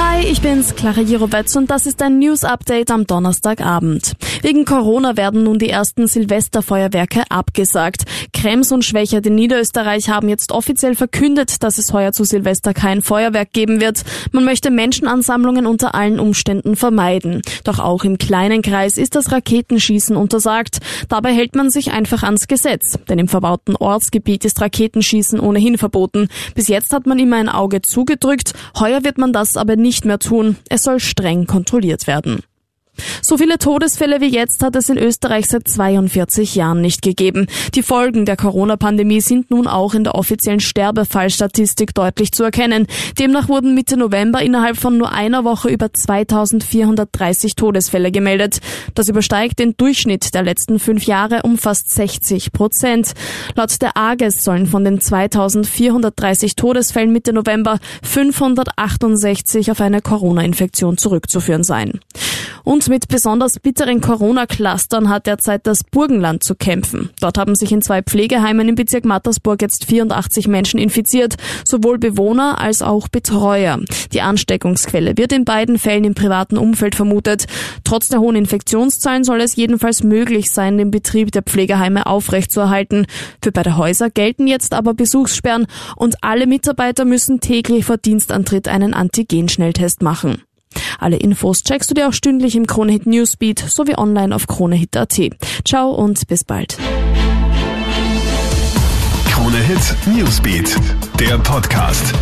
Hi, ich bin's, Clara Jirovetz und das ist ein News-Update am Donnerstagabend. Wegen Corona werden nun die ersten Silvesterfeuerwerke abgesagt. Krems und Schwächert in Niederösterreich haben jetzt offiziell verkündet, dass es heuer zu Silvester kein Feuerwerk geben wird. Man möchte Menschenansammlungen unter allen Umständen vermeiden. Doch auch im kleinen Kreis ist das Raketenschießen untersagt. Dabei hält man sich einfach ans Gesetz, denn im verbauten Ortsgebiet ist Raketenschießen ohnehin verboten. Bis jetzt hat man immer ein Auge zugedrückt, heuer wird man das aber nicht nicht mehr tun. Es soll streng kontrolliert werden. So viele Todesfälle wie jetzt hat es in Österreich seit 42 Jahren nicht gegeben. Die Folgen der Corona-Pandemie sind nun auch in der offiziellen Sterbefallstatistik deutlich zu erkennen. Demnach wurden Mitte November innerhalb von nur einer Woche über 2430 Todesfälle gemeldet. Das übersteigt den Durchschnitt der letzten fünf Jahre um fast 60 Prozent. Laut der AGES sollen von den 2430 Todesfällen Mitte November 568 auf eine Corona-Infektion zurückzuführen sein. Und mit besonders bitteren Corona-Clustern hat derzeit das Burgenland zu kämpfen. Dort haben sich in zwei Pflegeheimen im Bezirk Mattersburg jetzt 84 Menschen infiziert, sowohl Bewohner als auch Betreuer. Die Ansteckungsquelle wird in beiden Fällen im privaten Umfeld vermutet. Trotz der hohen Infektionszahlen soll es jedenfalls möglich sein, den Betrieb der Pflegeheime aufrechtzuerhalten. Für beide Häuser gelten jetzt aber Besuchssperren und alle Mitarbeiter müssen täglich vor Dienstantritt einen Antigen-Schnelltest machen. Alle Infos checkst du dir auch stündlich im Kronehit Newsbeat sowie online auf kronehit.at. Ciao und bis bald. Kronehit Newsbeat, der Podcast.